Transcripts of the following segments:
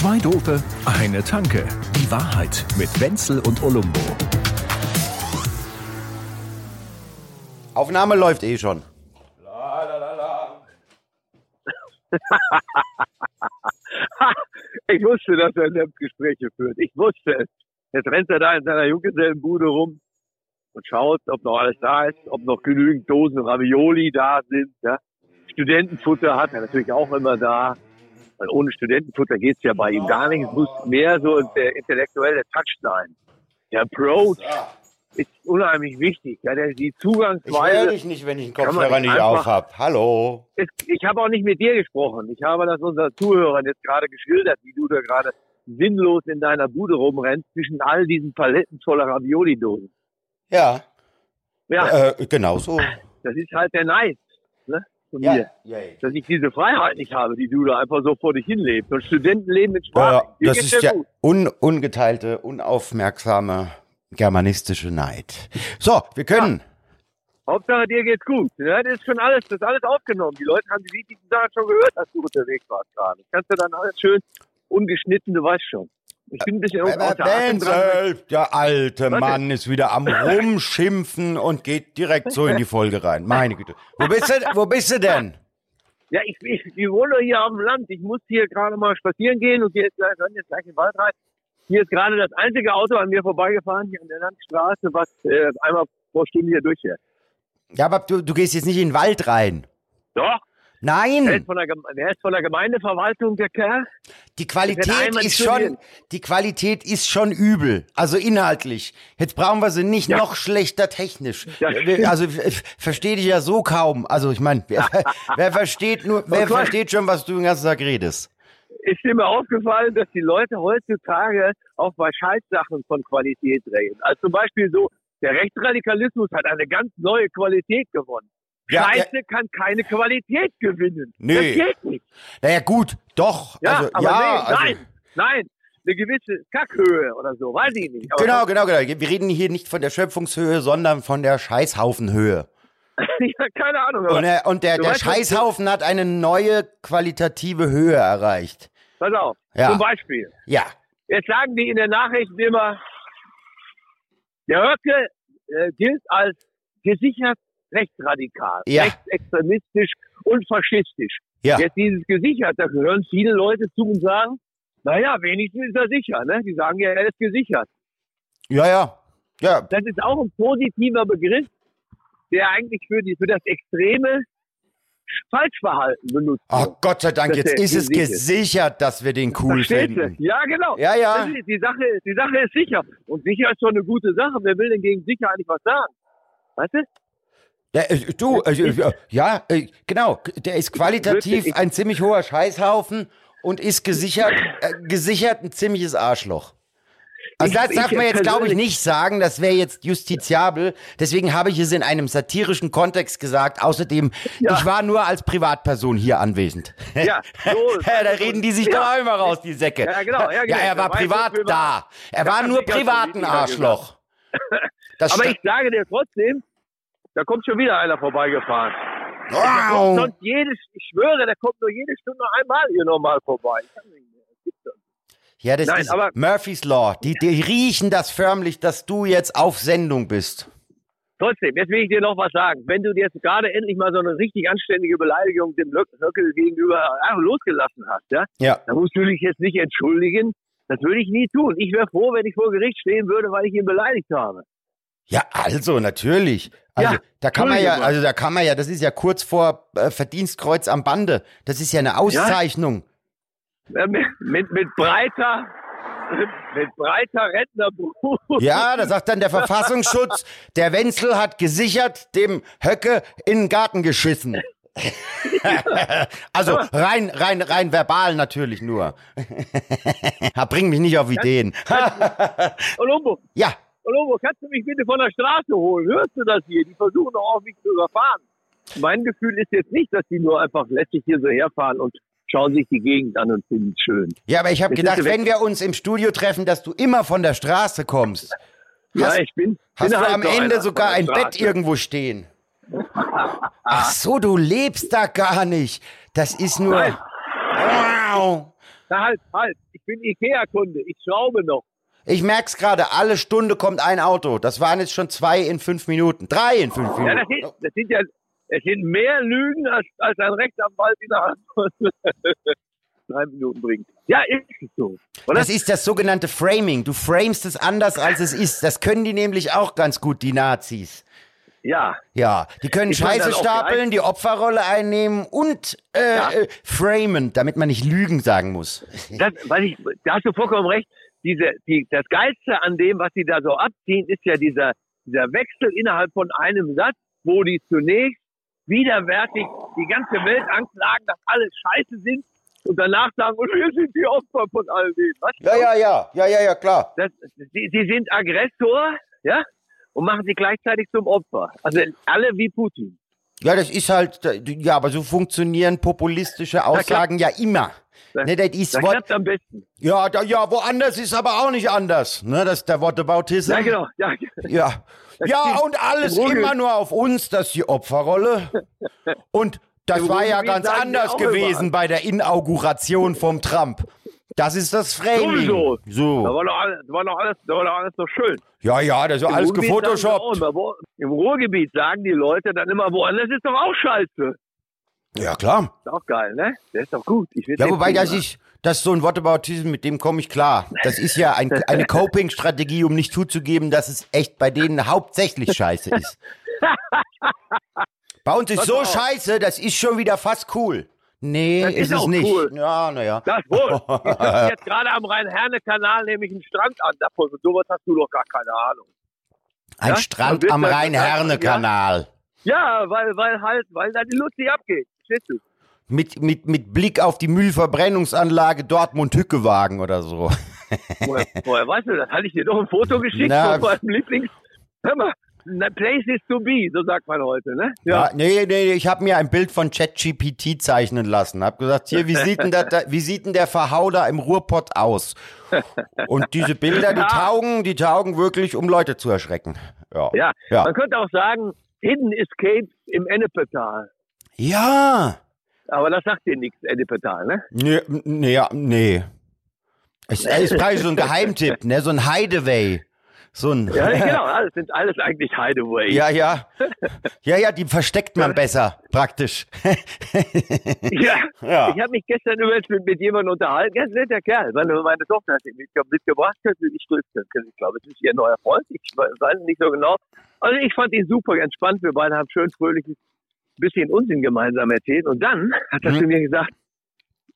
Zwei Dope, eine Tanke. Die Wahrheit mit Wenzel und Olumbo. Aufnahme läuft eh schon. ich wusste, dass er Gespräche führt. Ich wusste es. Jetzt rennt er da in seiner Junggesellenbude rum und schaut, ob noch alles da ist, ob noch genügend Dosen Ravioli da sind. Ja. Studentenfutter hat er natürlich auch immer da. Weil ohne Studentenfutter geht's ja bei ihm gar nicht. Es muss mehr so der intellektuelle Touch sein. Der Approach ist unheimlich wichtig. Ja, der, die Ich Zugangsweise. höre dich nicht, wenn ich man Kopfhörer nicht auf hab. Hallo. Es, ich habe auch nicht mit dir gesprochen. Ich habe das unseren Zuhörern jetzt gerade geschildert, wie du da gerade sinnlos in deiner Bude rumrennst zwischen all diesen Paletten voller Ravioli-Dosen. Ja, Ja, äh, genau so. das ist halt der Neid ne, von Ja, mir. ja, Dass ich diese Freiheit nicht habe, die du da einfach so vor dich hinlebst. Und Studentenleben mit ja. Sprache. Dir Das ist ja der un ungeteilte, unaufmerksame germanistische Neid. So, wir können. Hauptsache dir geht's gut. Ja, das ist schon alles, das ist alles aufgenommen. Die Leute haben die wichtigsten Sachen schon gehört, als du unterwegs warst gerade. Das kannst du dann alles schön ungeschnitten, du weißt schon. Ich bin ein bisschen außer Atem dran. Der alte Warte. Mann ist wieder am Rumschimpfen und geht direkt so in die Folge rein. Meine Güte. Wo bist du, wo bist du denn? Ja, ich, ich, ich wohne hier auf dem Land. Ich muss hier gerade mal spazieren gehen und hier ist gleich, hören jetzt gleich in den Wald rein. Hier ist gerade das einzige Auto an mir vorbeigefahren, hier an der Landstraße, was äh, einmal pro Stunde hier durchfährt. Ja, aber du, du gehst jetzt nicht in den Wald rein. Doch, der Nein, ist von der, der ist von der Gemeindeverwaltung, der Kerl. die Qualität ist studieren. schon, die Qualität ist schon übel. Also inhaltlich. Jetzt brauchen wir sie nicht Ja. noch schlechter technisch. Ja, also ich verstehe dich ja so kaum. Also ich meine, wer, wer versteht nur, wer versteht schon, was du den ganzen Tag redest? Ist mir aufgefallen, dass die Leute heutzutage auch bei Scheißsachen von Qualität reden. Also zum Beispiel so, der Rechtsradikalismus hat eine ganz neue Qualität gewonnen. Ja, Scheiße kann keine Qualität gewinnen. Nö. Das geht nicht. Naja gut, doch. Ja, also, aber ja, nee, also, nein, nein. Eine gewisse Kackhöhe oder so, weiß ich nicht. Aber Genau, genau, genau. Wir reden hier nicht von der Schöpfungshöhe, sondern von der Scheißhaufenhöhe. ja, keine Ahnung. Und der, und der, der weißt, Scheißhaufen hat eine neue qualitative Höhe erreicht. pass auf, Ja. zum Beispiel. Ja. Jetzt sagen die in den Nachrichten immer, der Höcke äh, gilt als gesichert rechtsradikal, Ja. rechtsextremistisch und faschistisch. Ja. Jetzt dieses gesichert, da hören viele Leute zu und sagen, naja, wenigstens ist er sicher. Ne? Die sagen ja, er ist gesichert. Ja, ja. Ja, Das ist auch ein positiver Begriff, der eigentlich für, die, für das extreme Falschverhalten benutzt Ach wird. Gott sei Dank, jetzt ist es gesichert ist. dass wir den cool finden. du? Ja, genau. Ja, ja. Die, Sache, die Sache ist sicher. Und sicher ist schon eine gute Sache. Wer will denn gegen sicher eigentlich was sagen? Weißt du? Ja, äh, du, äh, äh, ja, äh, genau. Der ist qualitativ ein ziemlich hoher Scheißhaufen und ist gesichert, äh, gesichert ein ziemliches Arschloch. Also das darf man jetzt, glaube ich, nicht sagen. Das wäre jetzt justiziabel. Deswegen habe ich es in einem satirischen Kontext gesagt. Außerdem, Ja. ich war nur als Privatperson hier anwesen. Ja, so. Da reden die sich Ja. doch immer raus, die Säcke. Ja, genau, ja, genau. Ja, er war Da war privat da. Er war nur sicher, privat ein Politiker Arschloch. Das Aber ich sage dir trotzdem, da kommt schon wieder einer vorbeigefahren. Wow. Sonst jede, ich schwöre, der kommt nur jede Stunde einmal hier normal vorbei. Ja, das Nein, ist aber- Murphy's Law. Die, die riechen das förmlich, dass du jetzt auf Sendung bist. Trotzdem, jetzt will ich dir noch was sagen. Wenn du jetzt gerade endlich mal so eine richtig anständige Beleidigung dem Lö- Höckel gegenüber einfach losgelassen hast, ja, Ja. dann musst du dich jetzt nicht entschuldigen. Das würde ich nie tun. Ich wäre froh, wenn ich vor Gericht stehen würde, weil ich ihn beleidigt habe. Ja, also natürlich. Also Ja, da kann man ja, also da kann man ja, das ist ja kurz vor äh, Verdienstkreuz am Bande. Das ist ja eine Auszeichnung. Äh, Mit, mit, mit breiter, mit, breiter Rentnerbrust. Ja, da sagt dann der Verfassungsschutz, der Wenzel hat gesichert dem Höcke in den Garten geschissen. also rein, rein, rein verbal natürlich nur. Bring mich nicht auf Ideen. Olumbo, ja, Olumbo, kannst du mich bitte von der Straße holen? Hörst du das hier? Die versuchen doch auch, mich zu überfahren. Mein Gefühl ist jetzt nicht, dass die nur einfach lässig hier so herfahren und schauen sich die Gegend an und finden es schön. ja, aber ich habe gedacht, wenn wir uns im Studio treffen, dass du immer von der Straße kommst. Ja, Hast- ich bin. Hast bin du halt am Ende sogar ein Bett irgendwo stehen? Ach so, du lebst da gar nicht. Das ist nur. Nein. Wow. Na halt, halt. Ich bin Ikea-Kunde. Ich schraube noch. Ich merk's gerade, alle Stunde kommt ein Auto. Das waren jetzt schon zwei in fünf Minuten. Drei in fünf Ja, das Minuten. sind, das sind ja, es sind mehr Lügen, als, als ein Rechtsanwalt innerhalb von drei Minuten bringt. Ja, ist es so. Oder? Das ist das sogenannte Framing. Du framest es anders, als es ist. Das können die nämlich auch ganz gut, die Nazis. ja. Ja, die können Ich Scheiße stapeln, die Opferrolle einnehmen und äh, Ja. äh, framen, damit man nicht Lügen sagen muss. Das, ich, da hast du vollkommen recht. Diese, die, das Geilste an dem, was sie da so abziehen, ist ja dieser, dieser Wechsel innerhalb von einem Satz, wo die zunächst widerwärtig die ganze Welt anklagen, dass alles scheiße sind und danach sagen, und wir sind die Opfer von all dem. Was? Ja, ja, ja, ja, ja, ja, klar. Das, sie, sie sind Aggressor, ja, und machen sie gleichzeitig zum Opfer. Also alle wie Putin. Ja, das ist halt, ja, aber so funktionieren populistische Aussagen ja immer. Das- Ne, das ist Wort, klappt am besten. ja, da, ja, woanders ist aber auch nicht anders. Ne, das ist der Whataboutism. Ja, genau. Ja, Ja, ja und alles immer nur auf uns, das ist die Opferrolle. Und das war ja ganz anders gewesen bei der Inauguration vom Trump. Das ist das Framing. Da So. war doch alles, da war doch alles, da war doch alles noch schön. Ja, ja, das ist Im alles Ruhrgebiet auch gefotoshoppt. wo- Im Ruhrgebiet sagen die Leute dann immer, woanders ist doch auch scheiße. Ja, klar. Ist auch geil, ne? Der ist doch gut. Ich will Ja, wobei, Film das machen. ist, das ist so ein Whataboutism, mit dem komme ich klar. Das ist ja ein, eine Coping-Strategie, um nicht zuzugeben, dass es echt bei denen hauptsächlich scheiße ist. Bei uns ist Pass so auf. scheiße, das ist schon wieder fast cool. Nee, Das ist, ist es nicht. cool. Ja, naja. Das wohl. Ich gucke jetzt gerade am Rhein-Herne-Kanal nämlich einen Strand an. Davon sowas hast du doch gar keine Ahnung. Ein Ja? Strand am Rhein-Herne-Kanal. Ja, weil, weil halt, weil da die Luzi abgeht. Verstehst du? Mit, mit, mit Blick auf die Müllverbrennungsanlage Dortmund-Hückewagen oder so. Woher, woher weißt du das? Hatte ich dir doch ein Foto geschickt Na, von meinem Lieblings... Hör mal, places to be, so sagt man heute, ne? Ja, nee, nee, ich habe mir ein Bild von ChatGPT zeichnen lassen. Hab gesagt, hier, wie sieht denn, das, da, wie sieht denn der Verhauder im Ruhrpott aus? Und diese Bilder, die Ja. taugen, die taugen wirklich, um Leute zu erschrecken. Ja. Ja, Ja. man könnte auch sagen, Hidden Escapes im Ennepetal. Ja. Aber das sagt dir nichts, Ennepetal, ne? Nee, nee, ja, nee. Es ist praktisch so ein Geheimtipp, ne? So ein Hideaway. So ein. Ja, genau, alles sind alles eigentlich Hideaway. Ja, ja. Ja, ja, die versteckt man besser, praktisch. Ja. Ja. Ich habe mich gestern übrigens mit, mit jemandem unterhalten. Ganz netter Kerl. Meine, meine Tochter hat ihn mitge mitgebracht. Ich. Ich glaube, es ist ihr neuer Freund. Ich weiß nicht so genau. Also ich fand ihn super entspannt. Wir beide haben schön fröhliches bisschen Unsinn gemeinsam erzählt. Und dann hat er Mhm. zu mir gesagt,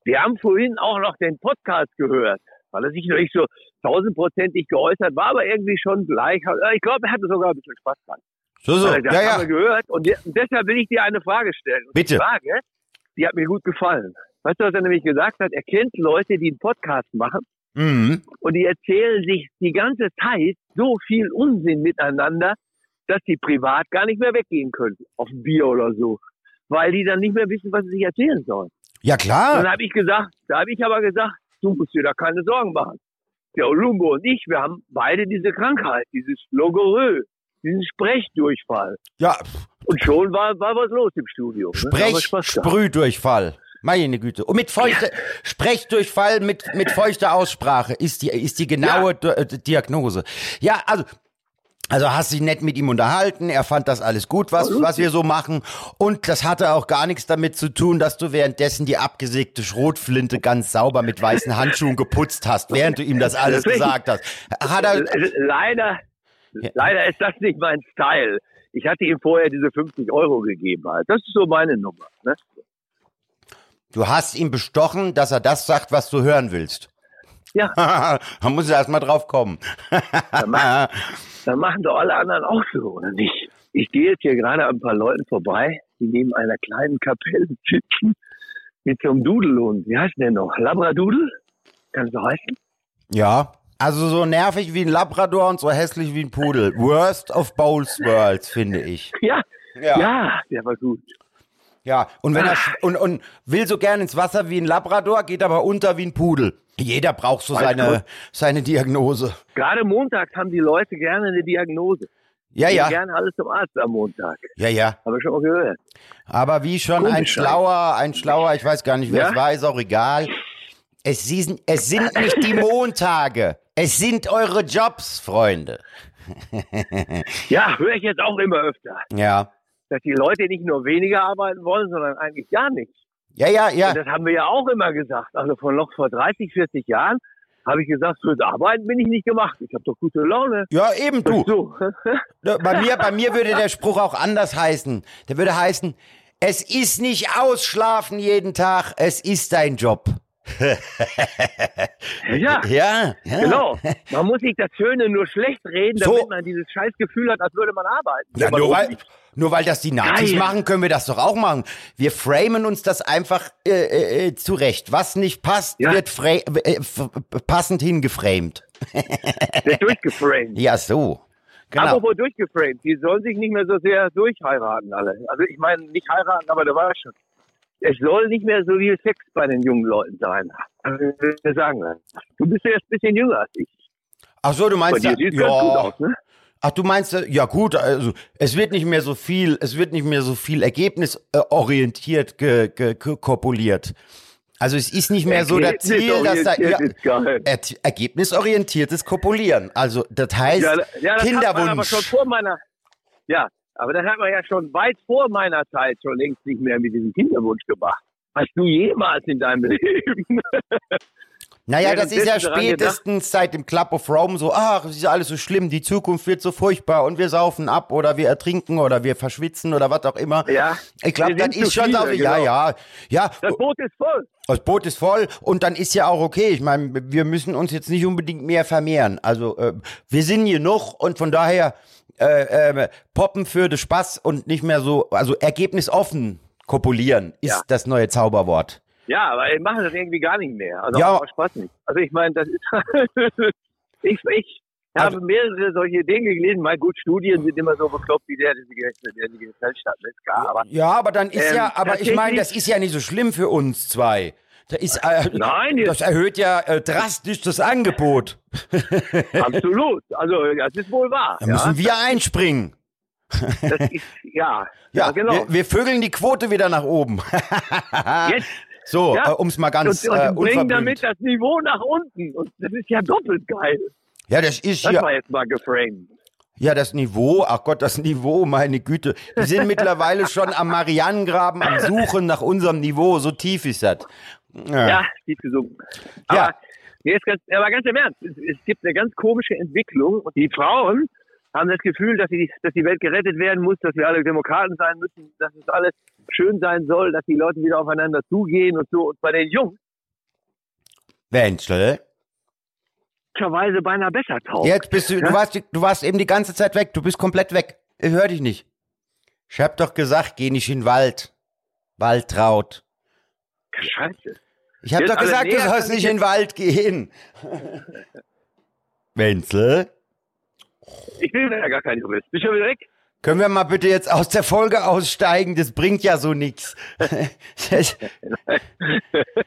wir haben vorhin auch noch den Podcast gehört. Weil er sich noch nicht so tausendprozentig geäußert war, aber irgendwie schon gleich. Ich glaube, er hatte sogar ein bisschen Spaß dran. So, so. Das Ja, haben ja. wir gehört. Und de- deshalb will ich dir eine Frage stellen. Und Bitte. Die Frage, die hat mir gut gefallen. Weißt du, was er nämlich gesagt hat? Er kennt Leute, die einen Podcast machen Mhm. und die erzählen sich die ganze Zeit so viel Unsinn miteinander, dass die privat gar nicht mehr weggehen können. Auf ein Bier oder so. Weil die dann nicht mehr wissen, was sie sich erzählen sollen. Ja, Und klar. dann habe ich gesagt, da habe ich aber gesagt, du musst dir da keine Sorgen machen. Der Olumbo und ich, wir haben beide diese Krankheit, dieses Logorö, diesen Sprechdurchfall. Ja, Und schon war, war was los im Studio. ne? Sprech. Sprühdurchfall. Meine Güte. Und mit feuchter, Sprechdurchfall mit, mit feuchter Aussprache ist die, ist die genaue Di- äh, Diagnose. Ja, also, also hast dich nett mit ihm unterhalten, er fand das alles gut, was, was wir so machen. Und das hatte auch gar nichts damit zu tun, dass du währenddessen die abgesägte Schrotflinte ganz sauber mit weißen Handschuhen geputzt hast, während du ihm das alles gesagt hast. Hat er, Leider, leider ist das nicht mein Style. Ich hatte ihm vorher diese 50 Euro gegeben. Halt. Das ist so meine Nummer. Ne? du hast ihn bestochen, dass er das sagt, was du hören willst. Ja, da muss er erst mal drauf kommen. dann, mach, dann machen doch alle anderen auch so, oder nicht? Ich gehe jetzt hier gerade an ein paar Leuten vorbei, die neben einer kleinen Kapelle sitzen, mit so einem Dudelhund. Wie heißt denn der noch? Labradudel? Kann so heißen? Ja. Also so nervig wie ein Labrador und so hässlich wie ein Pudel. Worst of both worlds, finde ich. Ja, Ja. ja, der war gut. Ja. Und wenn er sch- und, und will so gern ins Wasser wie ein Labrador, geht aber unter wie ein Pudel. Jeder braucht so Weiß seine, gut. seine Diagnose. Gerade montags haben die Leute gerne eine Diagnose. Ja, Gehen ja. gerne alles zum Arzt am Montag. Ja, ja. Habe ich schon mal gehört. Aber wie schon ein Komisch, schlauer, ein schlauer, ich weiß gar nicht, wer Ja? es war, ist auch egal. Es sind, es sind nicht die Montage. Es sind eure Jobs, Freunde. Ja, höre ich jetzt auch immer öfter. Ja. Dass die Leute nicht nur weniger arbeiten wollen, sondern eigentlich gar nicht. Ja, ja, ja. Und das haben wir ja auch immer gesagt. Also von noch vor 30, 40 Jahren habe ich gesagt, fürs Arbeiten bin ich nicht gemacht. Ich habe doch gute Laune. Ja, eben du. So. Ne, Bei mir, bei mir würde der Spruch auch anders heißen. Der würde heißen, es ist nicht ausschlafen jeden Tag, es ist dein Job. Ja, Ja, ja. genau. Man muss sich das Schöne nur schlecht reden, So. damit man dieses Scheißgefühl hat, als würde man arbeiten. Ja, nur weil, nur weil das die Nazis Geil. machen, können wir das doch auch machen. Wir framen uns das einfach äh, äh, äh, zurecht. Was nicht passt, Ja. wird äh, f- passend hingeframed. Ist durchgeframed. Ja, so. Genau. Apropos durchgeframed, die sollen sich nicht mehr so sehr durchheiraten alle. Also ich meine, nicht heiraten, aber da war es schon. Es soll nicht mehr so viel Sex bei den jungen Leuten sein. Also, wir sagen. Du bist ja jetzt ein bisschen jünger als ich. Ach so, du meinst ja, ja. aus, ne? Ach, du meinst, äh, ja gut, also es wird nicht mehr so viel, es wird nicht mehr so viel ergebnisorientiert ge, ge, ge, kopuliert. Also es ist nicht mehr so das Ziel, dass da ja, er, ergebnisorientiertes Kopulieren. Also das heißt Ja, ja, das hat man aber Kinderwunsch. schon vor meiner, ja, aber das hat man ja schon weit vor meiner Zeit schon längst nicht mehr mit diesem Kinderwunsch gemacht. Hast du jemals in deinem Leben? Naja, das ist ja spätestens seit dem Club of Rome so, ach, es ist alles so schlimm, die Zukunft wird so furchtbar und wir saufen ab oder wir ertrinken oder wir verschwitzen oder was auch immer. Ja. Ich glaube, das ist schon viele, ja, genau. ja, ja. Das Boot ist voll. Das Boot ist voll und dann ist ja auch okay. Ich meine, wir müssen uns jetzt nicht unbedingt mehr vermehren. Also äh, wir sind hier noch und von daher äh, äh, poppen für den Spaß und nicht mehr so, also ergebnisoffen kopulieren ist Ja. das neue Zauberwort. Ja, aber wir machen das irgendwie gar nicht mehr. Also Ja. auch Spaß nicht. Also ich meine, das ist ich, ich habe Also- mehrere solche Dinge gelesen. Mal gut, Studien sind immer so bekloppt wie der, der die Gesellschaft hat, ist klar. Aber Ja, aber dann ist Ähm, ja, aber ich meine, das ist ja nicht so schlimm für uns zwei. Da ist, äh, Nein, das erhöht ja äh, drastisch das Angebot. absolut. Also das ist wohl wahr. Da ja. müssen wir einspringen. Das ist, ja, Ja, genau. wir, wir vögeln die Quote wieder nach oben. Jetzt So, Ja. äh, um es mal ganz und, und äh, bringen damit das Niveau nach unten. Und das ist ja doppelt geil. Ja, das ist Das ja, war jetzt mal geframed. ja das Niveau, ach Gott, das Niveau, meine Güte. Wir sind mittlerweile schon am Marianengraben am Suchen nach unserem Niveau, so tief ist das. Ja. Ja, tief gesunken. Aber, Ja. nee, ist ganz, aber ganz im Ernst, es, es gibt eine ganz komische Entwicklung und die Frauen haben das Gefühl, dass, die, dass die Welt gerettet werden muss, dass wir alle Demokraten sein müssen, dass es alles schön sein soll, dass die Leute wieder aufeinander zugehen und so. Und bei den Jungs Wenzel, möglicherweise beinahe besser taugt. jetzt bist du, du Ja? warst, du warst eben die ganze Zeit weg, du bist komplett weg. Ich höre dich nicht. Ich hab doch gesagt, geh nicht in den Wald. Waltraud. Scheiße. Ich hab Jetzt doch gesagt, du sollst nicht ich in den Wald gehen. Wenzel? Ich bin ja gar kein Jurist. Bist du schon wieder weg? Können wir mal bitte jetzt aus der Folge aussteigen? Das bringt ja so nichts.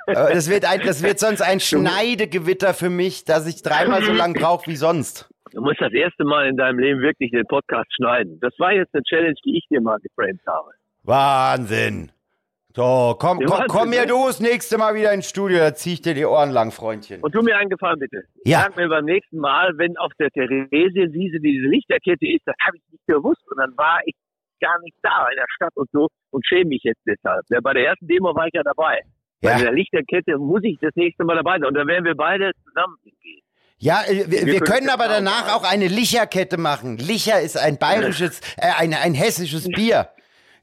Das, wird ein, das wird sonst ein Schneidegewitter für mich, dass ich dreimal so lang brauche wie sonst. Du musst das erste Mal in deinem Leben wirklich den Podcast schneiden. Das war jetzt eine Challenge, die ich dir mal geframed habe. Wahnsinn. So, komm, komm, komm mir ne? du das nächste Mal wieder ins Studio, da zieh ich dir die Ohren lang, Freundchen. Und tu mir einen Gefallen bitte. Ja. Sag mir beim nächsten Mal, wenn auf der Theresienwiese diese Lichterkette ist, das habe ich nicht gewusst und dann war ich gar nicht da in der Stadt und so und schäme mich jetzt deshalb. Ja, bei der ersten Demo war ich ja dabei. Bei Ja. der Lichterkette muss ich das nächste Mal dabei sein und dann werden wir beide zusammen hingehen. Ja, äh, wir, wir können können aber danach auch eine Licherkette machen. Licher ist ein bayerisches, äh, ein, ein hessisches Bier.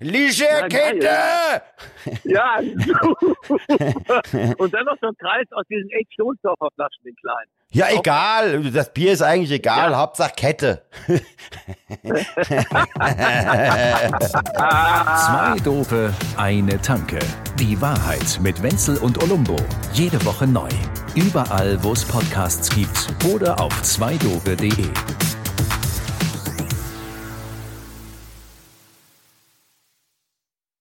Licherkette! Ja, und dann noch so ein Kreis aus diesen echt Stoßdorfer Flaschen, den kleinen. Ja, egal. Das Bier ist eigentlich egal. Hauptsache Kette. Zwei Dope, eine Tanke. Die Wahrheit mit Wenzel und Olumbo. Jede Woche neu. Überall, wo es Podcasts gibt oder auf zweidope.de.